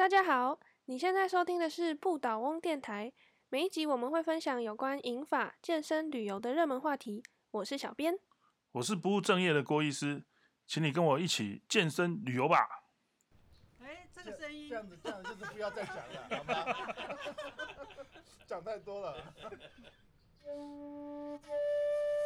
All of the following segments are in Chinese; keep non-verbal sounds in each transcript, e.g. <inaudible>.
大家好，你现在收听的是不倒翁电台。每一集我们会分享有关饮法、健身、旅游的热门话题。我是小编，我是不务正业的郭医师，请你跟我一起健身旅游吧。哎，这个声音这样子，这样就是不要再讲了，好吗？<laughs> 讲太多了。<laughs>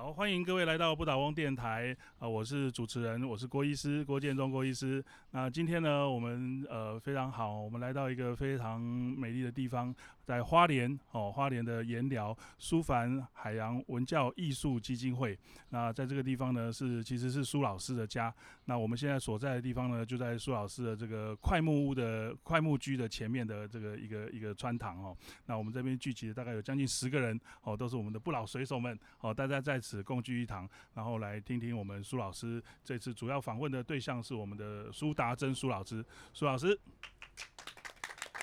好，欢迎各位来到不倒翁电台啊、我是主持人，我是郭医师，郭建中郭医师。那今天呢，我们呃非常好，我们来到一个非常美丽的地方，在花莲哦，花莲的颜寮苏凡海洋文教艺术基金会。那在这个地方呢，是其实是苏老师的家。那我们现在所在的地方呢，就在苏老师的这个快木屋的快木居的前面的这个一个一个穿堂哦。那我们这边聚集了大概有将近十个人哦，都是我们的不老水手们哦，大家在此共聚一堂，然后来听听我们苏老师这次主要访问的对象是我们的苏达珍苏老师，苏老师，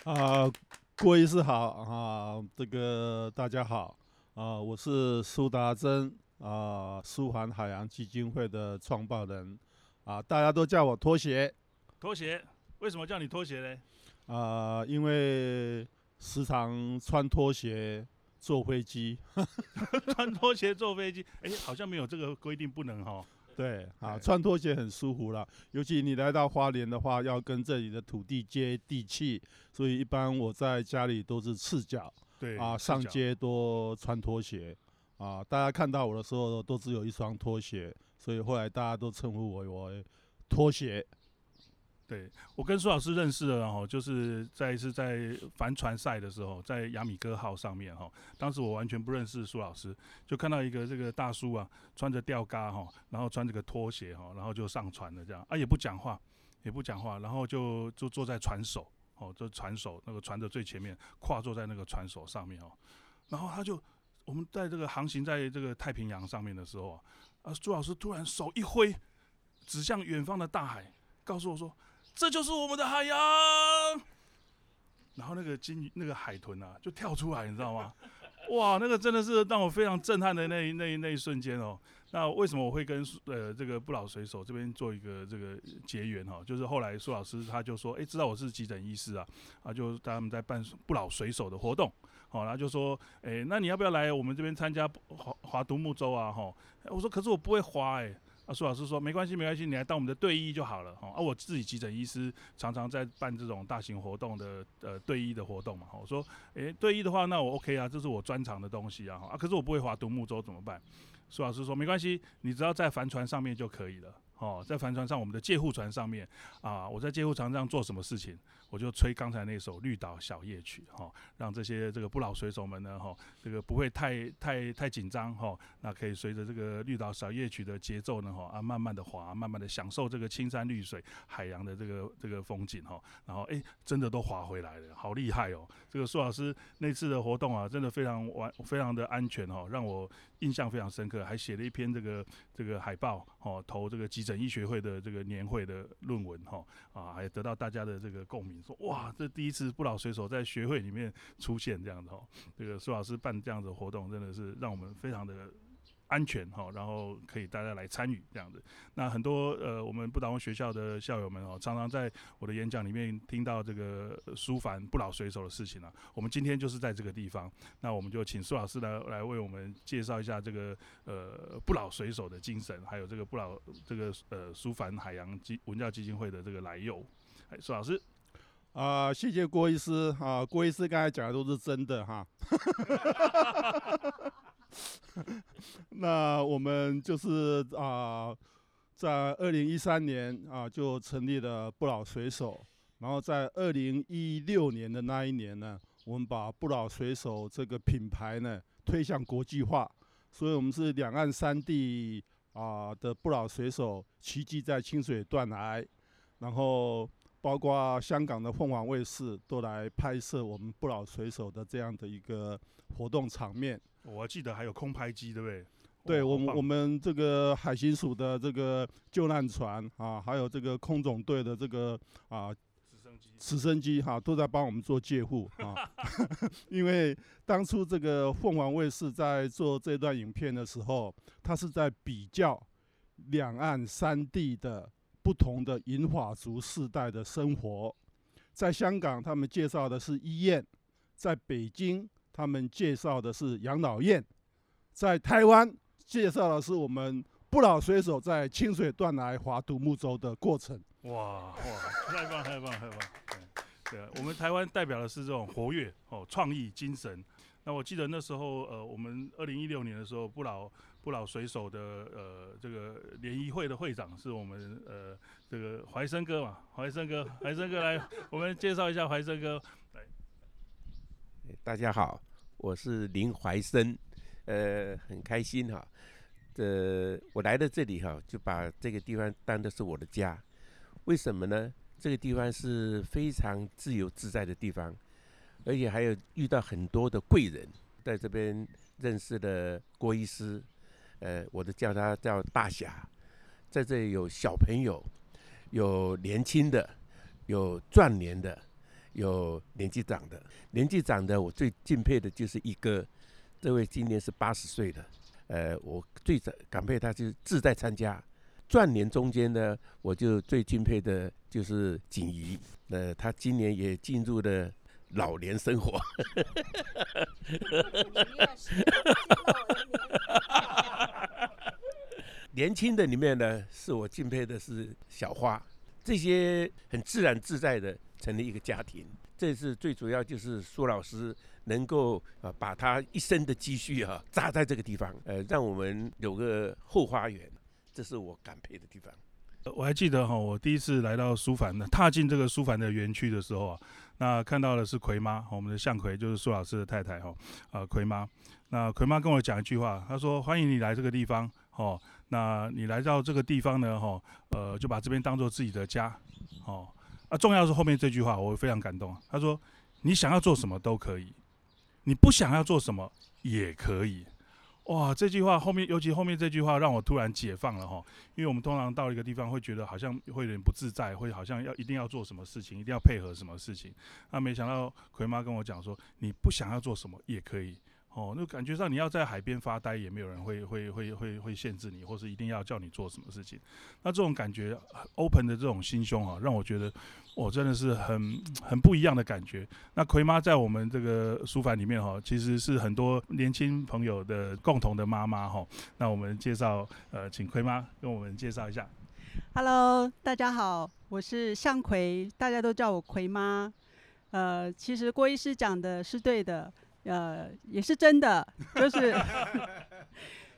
啊，郭医师好啊，这个大家好啊，我是苏达珍啊，苏环海洋基金会的创办人啊，大家都叫我拖鞋拖鞋，为什么叫你拖鞋嘞？啊，因为时常穿拖鞋坐飞机，<laughs> 穿拖鞋坐飞机，哎，好像没有这个规定不能哈。对啊，穿拖鞋很舒服啦。尤其你来到花莲的话，要跟这里的土地接地气，所以一般我在家里都是赤脚。对啊，上街多穿拖鞋啊，大家看到我的时候都只有一双拖鞋，所以后来大家都称呼我为拖鞋。对我跟苏老师认识了哈，就是在一次在帆船赛的时候，在亚米哥号上面哈，当时我完全不认识苏老师，就看到一个这个大叔啊，穿着吊嘎哈，然后穿着个拖鞋哈，然后就上船了这样啊，也不讲话，也不讲话，然后就就坐在船首哦，就船首那个船的最前面，跨坐在那个船首上面哦，然后他就我们在这个航行在这个太平洋上面的时候啊，啊，朱老师突然手一挥，指向远方的大海，告诉我说。这就是我们的海洋。然后那个金鱼、那个海豚啊，就跳出来，你知道吗？<laughs> 哇，那个真的是让我非常震撼的那一那一那一瞬间哦。那为什么我会跟呃这个不老水手这边做一个这个结缘哈、就是后来苏老师他就说，诶，知道我是急诊医师啊，啊，就他们在办不老水手的活动，好、然后就说，诶，那你要不要来我们这边参加划划独木舟啊？哈、我说可是我不会划诶。啊，苏老师说没关系，没关系，你来当我们的队医就好了哦。啊，我自己急诊医师常常在办这种大型活动的呃队医的活动嘛。我说，诶，队医的话，那我 OK 啊，这是我专长的东西啊。哈啊，可是我不会划独木舟怎么办？苏老师说没关系，你只要在帆船上面就可以了。哦，在帆船上，我们的借护船上面啊，我在借护船上做什么事情，我就吹刚才那首《绿岛小夜曲》哈、让这些这个不老水手们呢，哈、这个不会太太太紧张哈，那可以随着这个《绿岛小夜曲》的节奏呢，哈啊，慢慢的滑，慢慢的享受这个青山绿水、海洋的这个这个风景哈，然后哎，真的都滑回来了，好厉害哦！这个苏老师那次的活动啊，真的非常完，非常的安全哦，让我印象非常深刻，还写了一篇这个这个海报哦，投这个机整医学会的这个年会的论文哈啊，还得到大家的这个共鸣，说哇，这第一次不老水手在学会里面出现这样子哈，这个苏老师办这样的活动，真的是让我们非常的。安全哈，然后可以大家来参与这样子。那很多呃，我们不倒翁学校的校友们哦，常常在我的演讲里面听到这个舒凡不老水手的事情啊。我们今天就是在这个地方，那我们就请苏老师来来为我们介绍一下这个呃不老水手的精神，还有这个不老这个呃苏凡海洋基文教基金会的这个来由。哎，苏老师，啊，谢谢郭医师啊，郭医师刚才讲的都是真的哈。<laughs> <laughs> 那我们就是啊，在二零一三年啊就成立了不老水手，然后在二零一六年的那一年呢，我们把不老水手这个品牌呢推向国际化，所以我们是两岸三地啊的不老水手齐聚在清水断崖，然后。包括香港的凤凰卫视都来拍摄我们不老水手的这样的一个活动场面。我还记得还有空拍机，对不对？对我们，我们这个海巡署的这个救难船啊，还有这个空总队的这个啊直升机直升机哈都在帮我们做借护啊，<laughs> <laughs> 因为当初这个凤凰卫视在做这段影片的时候，它是在比较两岸三地的不同的银发族世代的生活。在香港，他们介绍的是医院；在北京，他们介绍的是养老院；在台湾，介绍的是我们不老水手在清水断崖划独木舟的过程。哇哇，太棒太棒太棒！对对啊，我们台湾代表的是这种活跃哦，创意精神。那我记得那时候呃，我们二零一六年的时候，不老不老水手的呃这个联谊会的会长是我们呃这个怀生哥嘛，怀生哥，怀生哥来，我们介绍一下怀生哥。来，大家好，我是林怀生，呃，很开心哈。这我来到这里哈，就把这个地方当的是我的家。为什么呢？这个地方是非常自由自在的地方，而且还有遇到很多的贵人，在这边认识的郭医师，呃，我都叫他叫大侠。在这里有小朋友，有年轻的，有壮年的，有年纪长的。年纪长的，我最敬佩的就是一个，这位今年是八十岁的，呃，我最感佩他就是志在参加。转年中间呢，我就最敬佩的就是锦怡，呃，他今年也进入了老年生活。<laughs> 年轻的里面呢，是我敬佩的是小花，这些很自然自在的成立一个家庭。这是最主要，就是苏老师能够啊，把他一生的积蓄啊，扎在这个地方，呃，让我们有个后花园。这是我感佩的地方。我还记得哈，我第一次来到书凡的，踏进这个书凡的园区的时候啊，那看到的是葵妈，我们的向葵就是苏老师的太太哈，啊葵妈。那葵妈跟我讲一句话，她说：“欢迎你来这个地方哦，那你来到这个地方呢，哈，呃，就把这边当做自己的家，哦，啊，重要是后面这句话，我非常感动。他说：你想要做什么都可以，你不想要做什么也可以。”哇，这句话后面，尤其后面这句话让我突然解放了哈，因为我们通常到一个地方会觉得好像会有点不自在，会好像要一定要做什么事情，一定要配合什么事情。那没想到葵妈跟我讲说，你不想要做什么也可以。哦，那感觉上你要在海边发呆，也没有人会会会会会限制你，或是一定要叫你做什么事情。那这种感觉，open 的这种心胸啊，让我觉得，我真的是很很不一样的感觉。那葵妈在我们这个书房里面哈，其实是很多年轻朋友的共同的妈妈哈。那我们介绍，呃，请葵妈跟我们介绍一下。Hello，大家好，我是向葵，大家都叫我葵妈。呃，其实郭医师讲的是对的。呃，也是真的，就是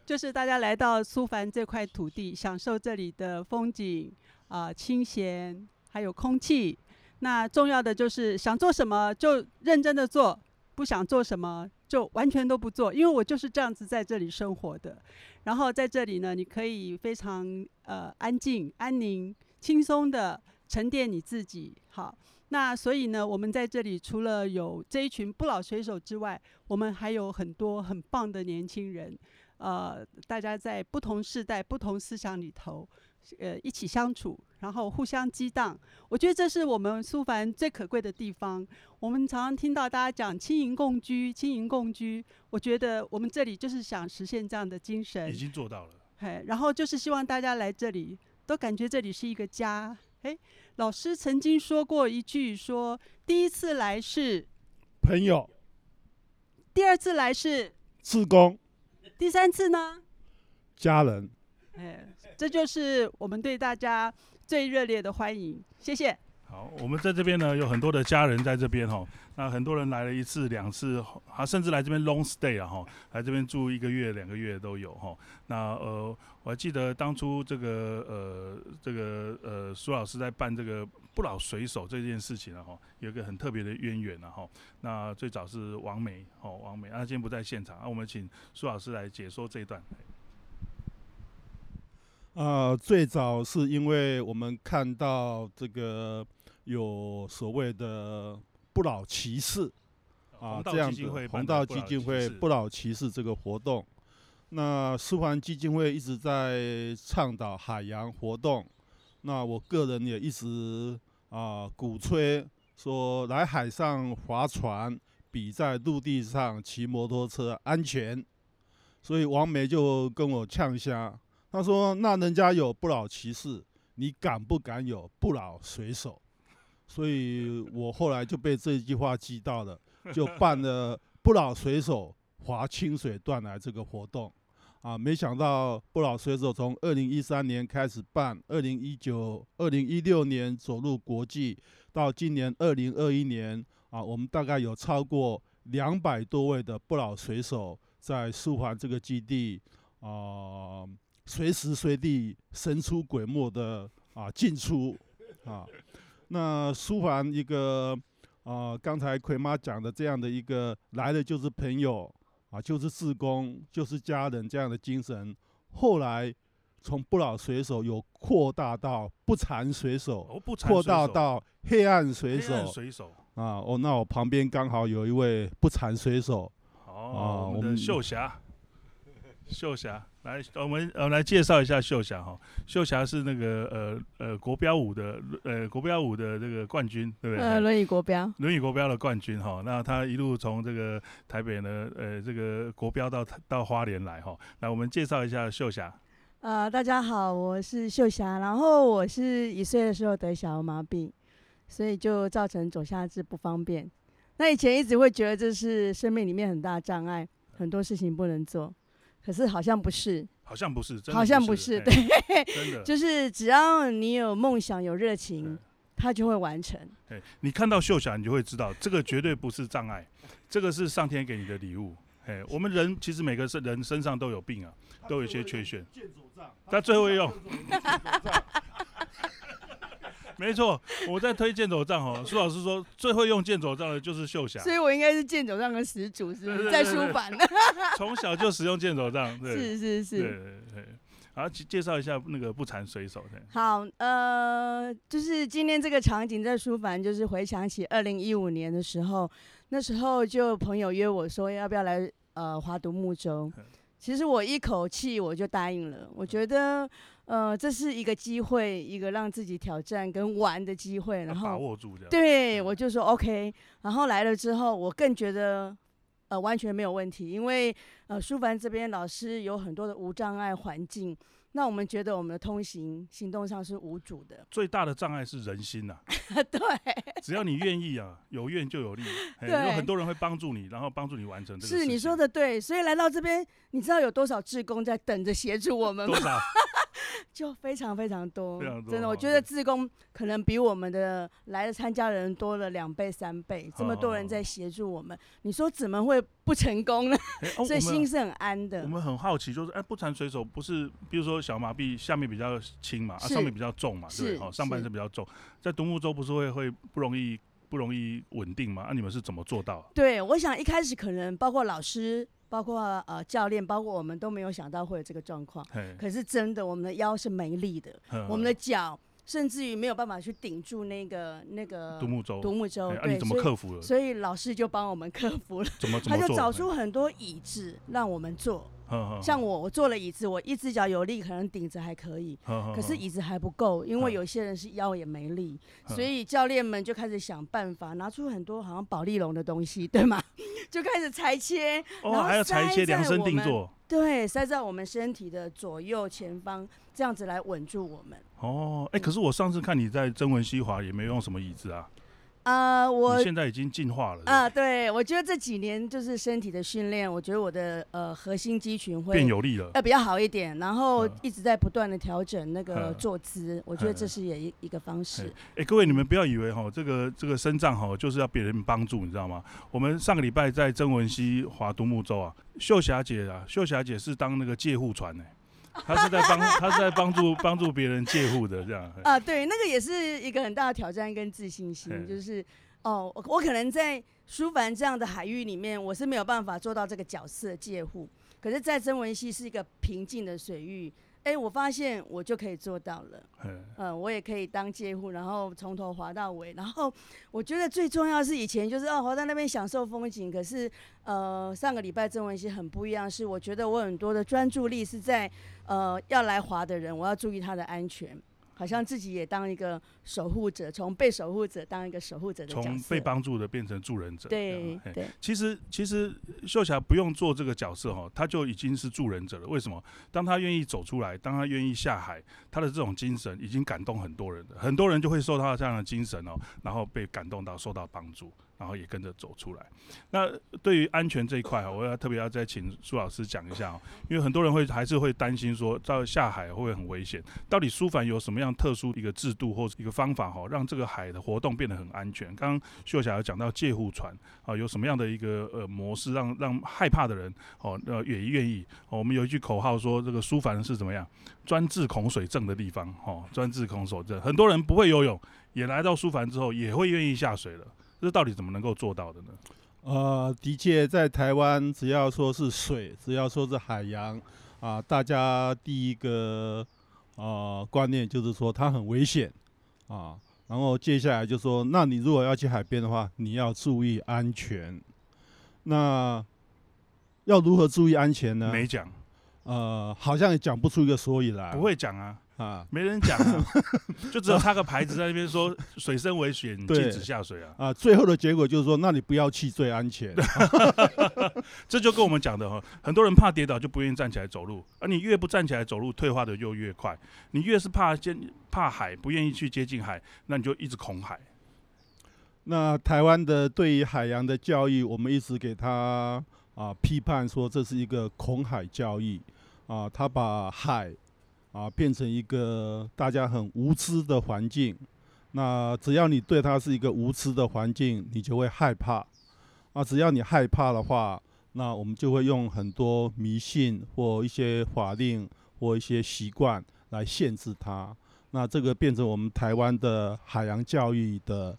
就是大家来到苏凡这块土地，享受这里的风景啊，清闲，还有空气。那重要的就是想做什么就认真的做，不想做什么就完全都不做。因为我就是这样子在这里生活的。然后在这里呢，你可以非常呃安静、安宁、轻松的沉淀你自己。好。那所以呢，我们在这里除了有这一群不老水手之外，我们还有很多很棒的年轻人，呃，大家在不同世代、不同思想里头，呃，一起相处，然后互相激荡。我觉得这是我们苏凡最可贵的地方。我们常常听到大家讲轻盈共居，轻盈共居。我觉得我们这里就是想实现这样的精神，已经做到了。嘿，然后就是希望大家来这里都感觉这里是一个家。哎。老师曾经说过一句：“说第一次来是朋友，第二次来是自工，第三次呢？家人。”哎，这就是我们对大家最热烈的欢迎。谢谢。好，我们在这边呢，有很多的家人在这边哈。那很多人来了一次、两次，啊，甚至来这边 long stay 啊哈，来这边住一个月、两个月都有哈。那呃，我还记得当初这个呃这个呃苏老师在办这个不老水手这件事情啊哈，有一个很特别的渊源啊哈。那最早是王梅哦，王梅，啊，今天不在现场，啊，我们请苏老师来解说这一段。啊，最早是因为我们看到这个有所谓的。不老骑士啊，这样子，红道基金会不老骑士这个活动，那苏环基金会一直在倡导海洋活动，那我个人也一直啊鼓吹说来海上划船比在陆地上骑摩托车安全，所以王梅就跟我呛虾，他说：“那人家有不老骑士，你敢不敢有不老水手？”所以我后来就被这句话激到了，就 <laughs> 办了不老水手划清水断来这个活动。啊，没想到不老水手从二零一三年开始办，二零一九、二零一六年走入国际，到今年二零二一年，啊，我们大概有超过两百多位的不老水手在苏环这个基地，啊，随时随地神出鬼没的啊进出，啊，那苏环一个啊，刚才葵妈讲的这样的一个来的就是朋友。啊，就是自工，就是家人这样的精神。后来从不老水手有扩大到不残水手，扩大到黑暗水手。水手啊，哦，那我旁边刚好有一位不残水手。哦，我们的秀霞。秀霞，来，我们呃来介绍一下秀霞哈。秀霞是那个呃呃国标舞的呃国标舞的这个冠军，对不对？呃，轮椅国标。轮椅国标的冠军哈。那她一路从这个台北呢，呃，这个国标到到花莲来哈。来，我们介绍一下秀霞。呃，大家好，我是秀霞。然后我是一岁的时候得小儿麻痹，所以就造成左下肢不方便。那以前一直会觉得这是生命里面很大障碍，很多事情不能做。可是好像不是，好像不是，好像不是，对，真的 <laughs> 就是只要你有梦想、有热情，他就会完成。对，你看到秀霞，你就会知道，这个绝对不是障碍，这个是上天给你的礼物。哎，我们人其实每个人身上都有病啊，都有一些缺陷。他最后用。没错，我在推剑走杖哦。苏老师说最会用剑走杖的就是秀霞，所以我应该是剑走杖的始祖，是不是？在书法，从小就使用剑走杖，是是是，对对对。好，介绍一下那个不缠水手。好，呃，就是今天这个场景在书房，就是回想起二零一五年的时候，那时候就朋友约我说要不要来呃华独木舟，其实我一口气我就答应了，我觉得。呃，这是一个机会，一个让自己挑战跟玩的机会，然后把握住这样对，我就说 OK，然后来了之后，我更觉得呃完全没有问题，因为呃舒凡这边老师有很多的无障碍环境。那我们觉得我们的通行行动上是无阻的，最大的障碍是人心呐。<laughs> 对，<laughs> 只要你愿意啊，有愿就有力，<laughs> 有很多人会帮助你，然后帮助你完成这个。是你说的对，所以来到这边，你知道有多少志工在等着协助我们吗？多少？<laughs> 就非常非常多，非常多。真的，我觉得自工可能比我们的来的参加人多了两倍三倍，这么多人在协助我们，你说怎么会不成功呢？所以心是很安的。我们很好奇，就是哎，不缠水手不是，比如说小麻痹下面比较轻嘛，啊上面比较重嘛，对不对？上半身比较重，在独木舟不是会会不容易不容易稳定嘛？那你们是怎么做到？对，我想一开始可能包括老师。包括呃教练，包括我们都没有想到会有这个状况。可是真的，我们的腰是没力的，我们的脚甚至于没有办法去顶住那个那个独木舟。独木舟，对，你怎么克服了？所以老师就帮我们克服了。怎么？<laughs> 他就找出很多椅子让我们坐。像我，我坐了椅子，我一只脚有力，可能顶着还可以。可是椅子还不够，因为有些人是腰也没力，所以教练们就开始想办法，拿出很多好像保利龙的东西，<laughs> 对吗？就开始裁切，然后还要裁切量身定做。对，塞在我们身体的左右前方，这样子来稳住我们。哦，哎，可是我上次看你在曾文西华也没用什么椅子啊。呃，我现在已经进化了啊！对，我觉得这几年就是身体的训练，我觉得我的呃核心肌群会变有力了，呃比较好一点，然后一直在不断的调整那个坐姿，我觉得这是也一一个方式。哎，各位你们不要以为哈，这个这个身障哈就是要别人帮助，你知道吗？我们上个礼拜在曾文溪华独木舟啊，秀霞姐啊，秀霞姐是当那个借护船呢。他是在帮，<laughs> 他是在帮助帮助别人借护的这样。啊，对，那个也是一个很大的挑战跟自信心，就是哦，我可能在舒凡这样的海域里面，我是没有办法做到这个角色借护，可是，在曾文溪是一个平静的水域。哎，我发现我就可以做到了。嗯，我也可以当借户，然后从头滑到尾。然后我觉得最重要是以前就是哦，滑在那边享受风景。可是呃，上个礼拜曾文熙很不一样，是我觉得我很多的专注力是在呃要来滑的人，我要注意他的安全。好像自己也当一个守护者，从被守护者当一个守护者的。从被帮助的变成助人者。对对，其实其实秀霞不用做这个角色哈，她就已经是助人者了。为什么？当她愿意走出来，当她愿意下海，她的这种精神已经感动很多人了。很多人就会受到这样的精神哦，然后被感动到，受到帮助，然后也跟着走出来。那对于安全这一块，我要特别要再请苏老师讲一下哦，因为很多人会还是会担心说，到下海会不会很危险？到底苏凡有什么样特殊一个制度或一个方法哈，让这个海的活动变得很安全？刚刚秀霞有讲到借护船啊，有什么样的一个呃模式让让害怕的人哦呃也愿意、我们有一句口号说，这个苏凡是怎么样专治恐水症的地方哦，专治恐水症。很多人不会游泳，也来到苏凡之后也会愿意下水了。这到底怎么能够做到的呢？呃，的确，在台湾，只要说是水，只要说是海洋，啊，大家第一个呃观念就是说它很危险啊。然后接下来就说，那你如果要去海边的话，你要注意安全。那要如何注意安全呢？没讲，呃，好像也讲不出一个所以来。不会讲啊。啊没人讲啊，<laughs> 就只有插个牌子在那边说水深为险，禁止下水啊。啊，最后的结果就是说，那你不要去最安全。<laughs> 这就跟我们讲的哈，很多人怕跌倒就不愿意站起来走路，而你越不站起来走路，退化的就越快。你越是怕接怕海，不愿意去接近海，那你就一直恐海。那台湾的对于海洋的教育，我们一直给他啊批判说这是一个恐海教育啊，他把海啊变成一个大家很无知的环境。那只要你对它是一个无知的环境，你就会害怕啊。只要你害怕的话，那我们就会用很多迷信或一些法令或一些习惯来限制它。那这个变成我们台湾的海洋教育的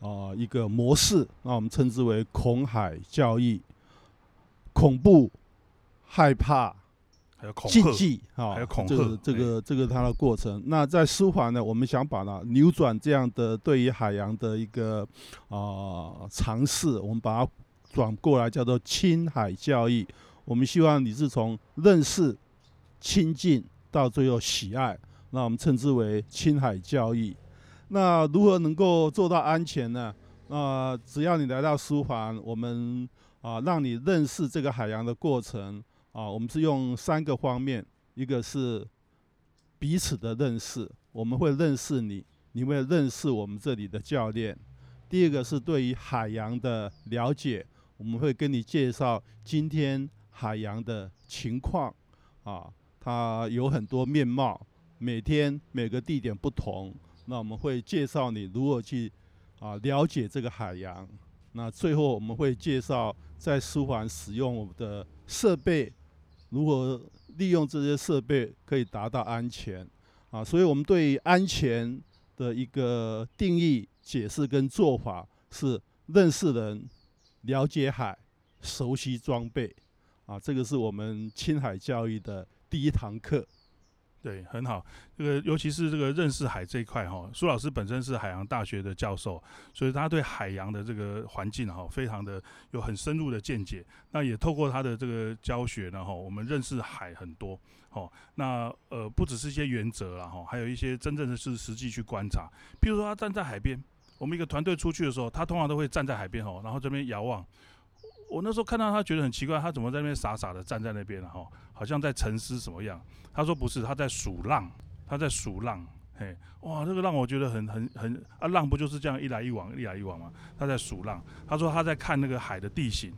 啊、一个模式，那我们称之为恐海教育，恐怖、害怕、还有恐吓，禁忌啊，还有恐这个吓这个这个它的过程。那在舒缓呢，我们想把它扭转这样的对于海洋的一个啊尝试，我们把它转过来叫做亲海教育。我们希望你是从认识、亲近到最后喜爱，那我们称之为亲海教育。那如何能够做到安全呢？那、只要你来到舒缓，我们啊让你认识这个海洋的过程啊，我们是用三个方面，一个是彼此的认识，我们会认识你，你会认识我们这里的教练。第二个是对于海洋的了解，我们会跟你介绍今天海洋的情况啊，它有很多面貌，每天每个地点不同，那我们会介绍你如何去啊了解这个海洋。那最后我们会介绍在舒缓使用我们的设备，如何利用这些设备可以达到安全啊。所以我们对安全的一个定义、解释跟做法是认识人、了解海、熟悉装备啊。这个是我们青海教育的第一堂课。对，很好。这个尤其是这个认识海这一块哈，苏老师本身是海洋大学的教授，所以他对海洋的这个环境哈，非常的有很深入的见解。那也透过他的这个教学呢哈，我们认识海很多。哦，那呃不只是一些原则啦哈，还有一些真正的是实际去观察。譬如说他站在海边，我们一个团队出去的时候，他通常都会站在海边哦，然后这边遥望。我那时候看到他觉得很奇怪，他怎么在那边傻傻的站在那边哈，好像在沉思什么样。他说不是，他在数浪，他在数浪。嘿，哇，这个浪我觉得很很很啊，浪不就是这样一来一往，一来一往吗？他在数浪。他说他在看那个海的地形，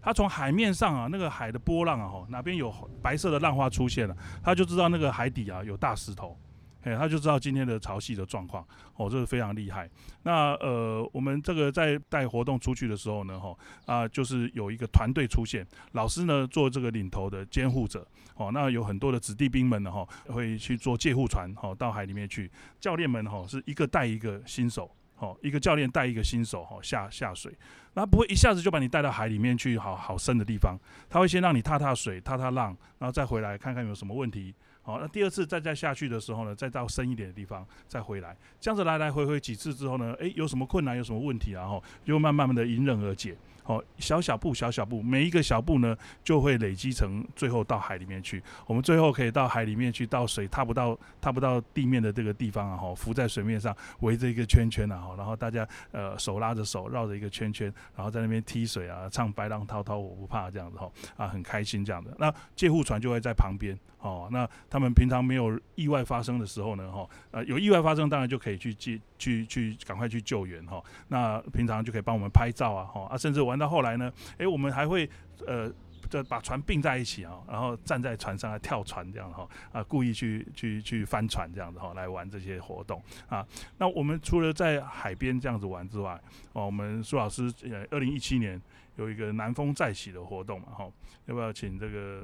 他从海面上啊，那个海的波浪啊，吼，哪边有白色的浪花出现了，他就知道那个海底啊有大石头。嘿，他就知道今天的潮汐的状况，哦，这个非常厉害。那呃，我们这个在带活动出去的时候呢，哈啊，就是有一个团队出现，老师呢做这个领头的监护者，哦，那有很多的子弟兵们呢，哈，会去做借护船，哦，到海里面去。教练们，哈，是一个带一个新手，哦，一个教练带一个新手，哈，下下水，那不会一下子就把你带到海里面去，好好深的地方，他会先让你踏踏水，踏踏浪，然后再回来看看有什么问题。好，那第二次再再下去的时候呢，再到深一点的地方再回来，这样子来来回回几次之后呢，诶，有什么困难，有什么问题？然后又慢慢的迎刃而解。哦，小小步小小步，每一个小步呢就会累积成最后到海里面去。我们最后可以到海里面去，到水踏不到踏不到地面的这个地方啊，哈，浮在水面上围着一个圈圈啊，然后大家呃手拉着手绕着一个圈圈，然后在那边踢水啊，唱白浪滔滔我不怕这样子哈，啊，很开心这样的。那借护船就会在旁边哦，那他们平常没有意外发生的时候呢，哈，呃，有意外发生当然就可以去接去去赶快去救援哈。那平常就可以帮我们拍照啊，哈啊，甚至玩到后来呢，诶，我们还会呃。就把船并在一起啊，然后站在船上来跳船这样哈啊，故意去去去翻船这样子哈，来玩这些活动啊。那我们除了在海边这样子玩之外，哦，我们苏老师呃，二零一七年有一个南风再起的活动嘛哈，要不要请这个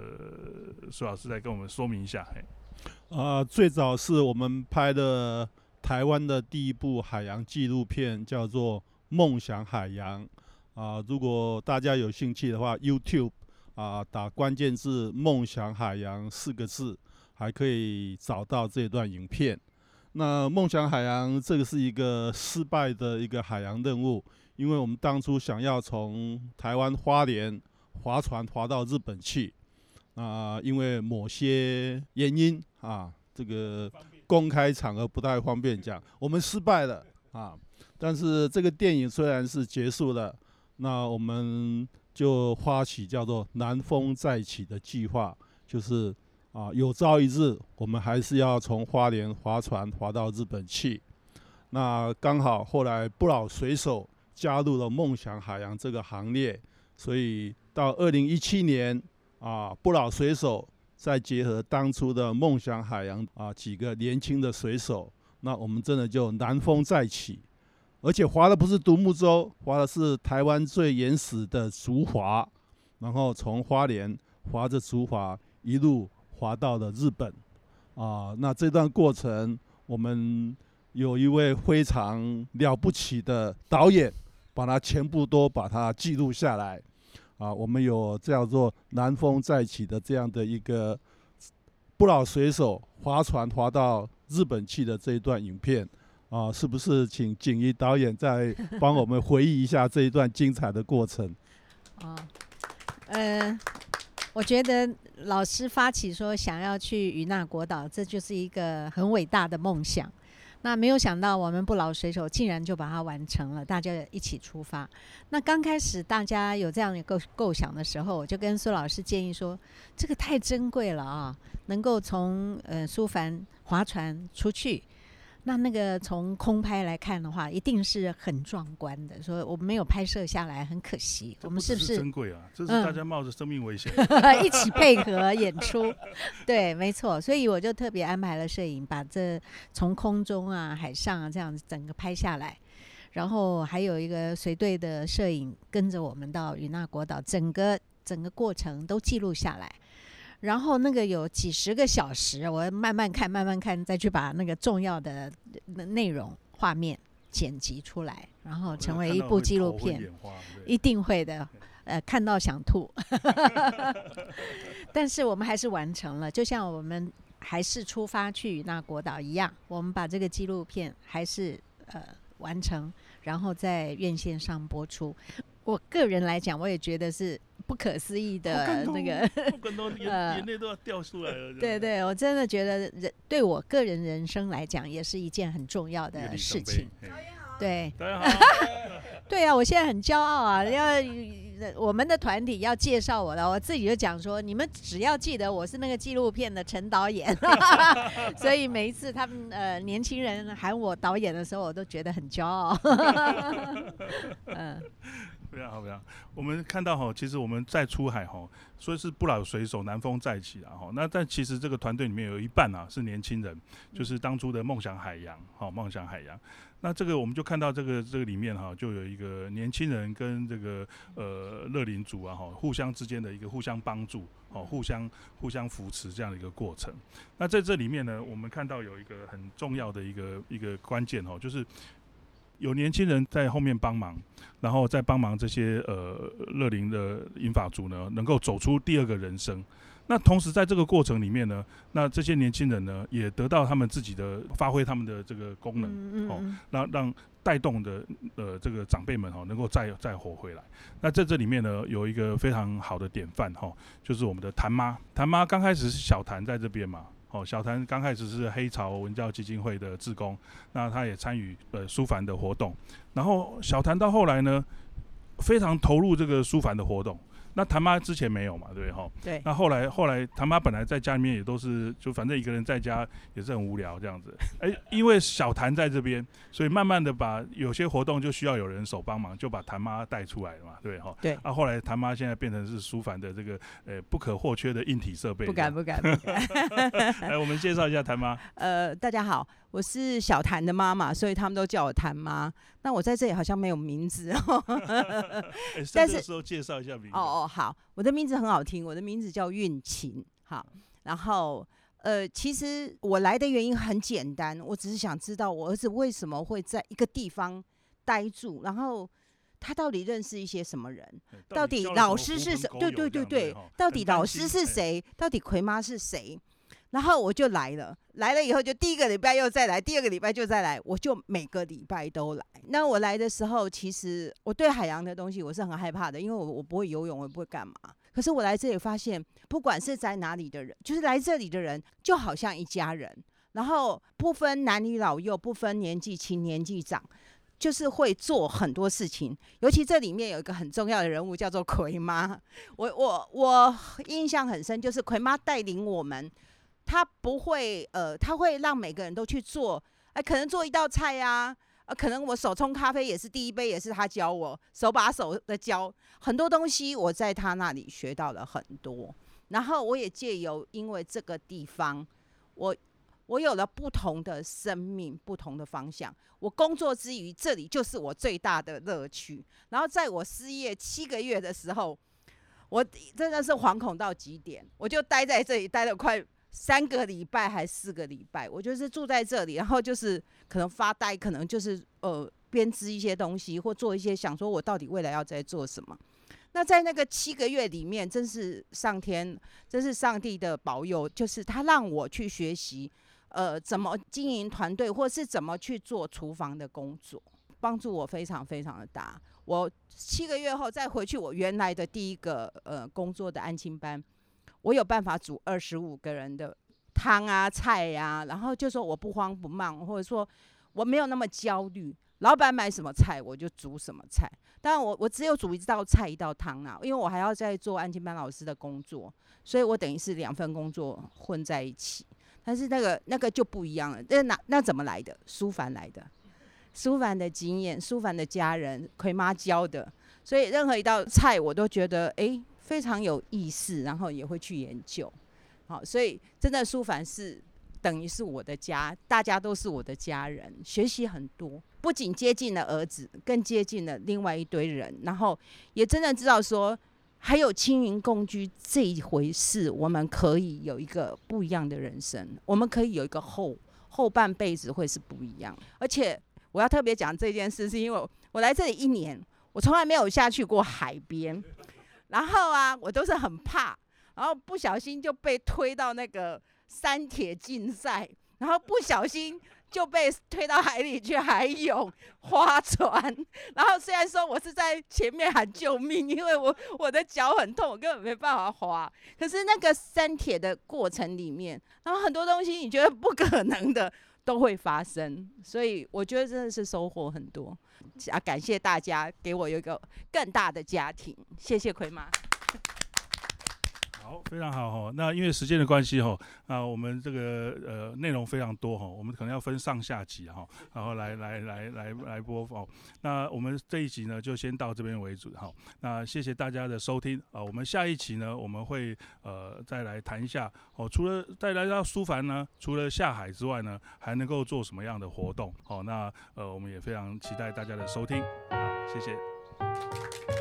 苏老师来跟我们说明一下？嘿，啊，最早是我们拍的台湾的第一部海洋纪录片，叫做《梦想海洋》啊。如果大家有兴趣的话，YouTube。啊，打关键字“梦想海洋”四个字，还可以找到这段影片。那“梦想海洋”这个是一个失败的一个海洋任务，因为我们当初想要从台湾花莲划船划到日本去，啊，因为某些原因啊，这个公开场合不太方便讲，我们失败了啊。但是这个电影虽然是结束了，那我们。就发起叫做“南风再起”的计划，就是啊，有朝一日我们还是要从花莲划船划到日本去。那刚好后来不老水手加入了梦想海洋这个行列，所以到二零一七年啊，不老水手再结合当初的梦想海洋啊几个年轻的水手，那我们真的就南风再起。而且划的不是独木舟，划的是台湾最原始的竹筏，然后从花莲划着竹筏一路划到了日本，啊，那这段过程我们有一位非常了不起的导演，把它全部都把它记录下来，啊，我们有叫做“南风再起”的这样的一个不老水手划船划到日本去的这一段影片。啊，是不是请景怡导演再帮我们回忆一下这一段精彩的过程？啊，<laughs> 呃，我觉得老师发起说想要去与那国岛，这就是一个很伟大的梦想。那没有想到我们不老水手竟然就把它完成了，大家一起出发。那刚开始大家有这样的构构想的时候，我就跟苏老师建议说，这个太珍贵了啊，能够从呃苏凡划船出去。那那个从空拍来看的话，一定是很壮观的。说我们没有拍摄下来，很可惜。我们是不是珍贵啊？这是大家冒着生命危险 <laughs> 一起配合演出。<laughs> 对，没错。所以我就特别安排了摄影，把这从空中啊、海上啊这样子整个拍下来。然后还有一个随队的摄影跟着我们到与那国岛，整个整个过程都记录下来。然后那个有几十个小时，我慢慢看，慢慢看，再去把那个重要的内容画面剪辑出来，然后成为一部纪录片，一定会的。<laughs> 呃，看到想吐，<laughs> 但是我们还是完成了，就像我们还是出发去那国岛一样，我们把这个纪录片还是呃完成，然后在院线上播出。我个人来讲，我也觉得是。不可思议的那个，<laughs> 眼 <laughs> 眼泪都要掉出来了。对对，我真的觉得人对我个人人生来讲，也是一件很重要的事情。对，<laughs> 对啊，我现在很骄傲啊！要我们的团体要介绍我了，我自己就讲说，你们只要记得我是那个纪录片的陈导演。所以每一次他们呃年轻人喊我导演的时候，我都觉得很骄傲。嗯。非常好，非常。我们看到哈，其实我们在出海哈，所以是不老水手，南风再起啊哈。那但其实这个团队里面有一半啊是年轻人，就是当初的梦想海洋，好梦想海洋。那这个我们就看到这个这个里面哈，就有一个年轻人跟这个呃乐龄族啊哈，互相之间的一个互相帮助，哦，互相互相扶持这样的一个过程。那在这里面呢，我们看到有一个很重要的一个一个关键哦，就是。有年轻人在后面帮忙，然后再帮忙这些呃乐龄的银发族呢，能够走出第二个人生。那同时在这个过程里面呢，那这些年轻人呢也得到他们自己的发挥他们的这个功能，哦嗯嗯让让带动的呃这个长辈们哈、能够再再活回来。那在这里面呢，有一个非常好的典范哈、就是我们的谭妈。谭妈刚开始是小谭在这边嘛，哦，小谭刚开始是黑潮文教基金会的志工，那他也参与呃书凡的活动。然后小谭到后来呢，非常投入这个书凡的活动。那谭妈之前没有嘛，对不对哈？对，那后来后来，谭妈本来在家里面也都是，就反正一个人在家也是很无聊这样子。哎，因为小谭在这边，所以慢慢的把有些活动就需要有人手帮忙，就把谭妈带出来了嘛，对哈？对啊，后来谭妈现在变成是舒凡的这个呃不可或缺的硬体设备。不敢不敢不敢。<laughs> 来，我们介绍一下谭妈。<laughs> 呃，大家好，我是小谭的妈妈，所以他们都叫我谭妈。那我在这里好像没有名字哦。<laughs> 哎，<laughs> 但是时候介绍一下名字。哦哦，好，我的名字很好听，我的名字叫运琴。好，然后呃，其实我来的原因很简单，我只是想知道我儿子为什么会在一个地方待住，然后他到底认识一些什么人。哎到底老师是谁？对对对对，到底老师是谁？到底葵妈是谁？然后我就来了，来了以后就第一个礼拜又再来，第二个礼拜就再来，我就每个礼拜都来。那我来的时候，其实我对海洋的东西我是很害怕的，因为我我不会游泳，我也不会干嘛。可是我来这里发现，不管是在哪里的人，就是来这里的人，就好像一家人，然后不分男女老幼，不分年纪轻年纪长。就是会做很多事情，尤其这里面有一个很重要的人物叫做葵妈，我我我印象很深，就是葵妈带领我们，他不会呃，他会让每个人都去做，哎、可能做一道菜呀、呃，可能我手冲咖啡也是第一杯，也是他教我，手把手的教，很多东西我在他那里学到了很多，然后我也借由因为这个地方，我我有了不同的生命，不同的方向。我工作之余，这里就是我最大的乐趣。然后在我失业七个月的时候，我真的是惶恐到极点，我就待在这里待了快三个礼拜还四个礼拜，我就是住在这里，然后就是可能发呆，可能就是呃编织一些东西，或做一些想说我到底未来要在做什么。那在那个七个月里面，真是上天，真是上帝的保佑，就是他让我去学习，呃，怎么经营团队，或是怎么去做厨房的工作，帮助我非常非常的大。我七个月后再回去我原来的第一个呃工作的安亲班，我有办法煮二十五个人的汤啊菜呀、然后就说我不慌不忙，或者说我没有那么焦虑，老板买什么菜我就煮什么菜。当然我我只有煮一道菜一道汤啊，因为我还要在做安亲班老师的工作，所以我等于是两份工作混在一起。但是那个那个就不一样了，那那那怎么来的？苏凡来的，苏凡的经验，苏凡的家人，葵妈教的，所以任何一道菜我都觉得诶非常有意思，然后也会去研究。好，所以真的书凡是等于是我的家，大家都是我的家人，学习很多，不仅接近了儿子，更接近了另外一堆人，然后也真的知道说。还有青云共居这一回事，我们可以有一个不一样的人生，我们可以有一个后后半辈子会是不一样。而且我要特别讲这件事，是因为我来这里一年，我从来没有下去过海边，然后啊，我都是很怕，然后不小心就被推到那个山铁竞赛，然后不小心就被推到海里去海泳、划船。然后虽然说我是在前面喊救命，因为我我的脚很痛，我根本没办法划。可是那个山铁的过程里面，然后很多东西你觉得不可能的都会发生，所以我觉得真的是收获很多。啊，感谢大家给我有一个更大的家庭，谢谢葵妈。好，非常好哈。那因为时间的关系哈，那我们这个呃内容非常多哈，我们可能要分上下集哈，然后来来来来来播放。那我们这一集呢就先到这边为止哈。那谢谢大家的收听啊，我们下一期呢我们会呃再来谈一下哦，除了再来到苏凡呢，除了下海之外呢，还能够做什么样的活动？好，那呃我们也非常期待大家的收听，好，谢谢。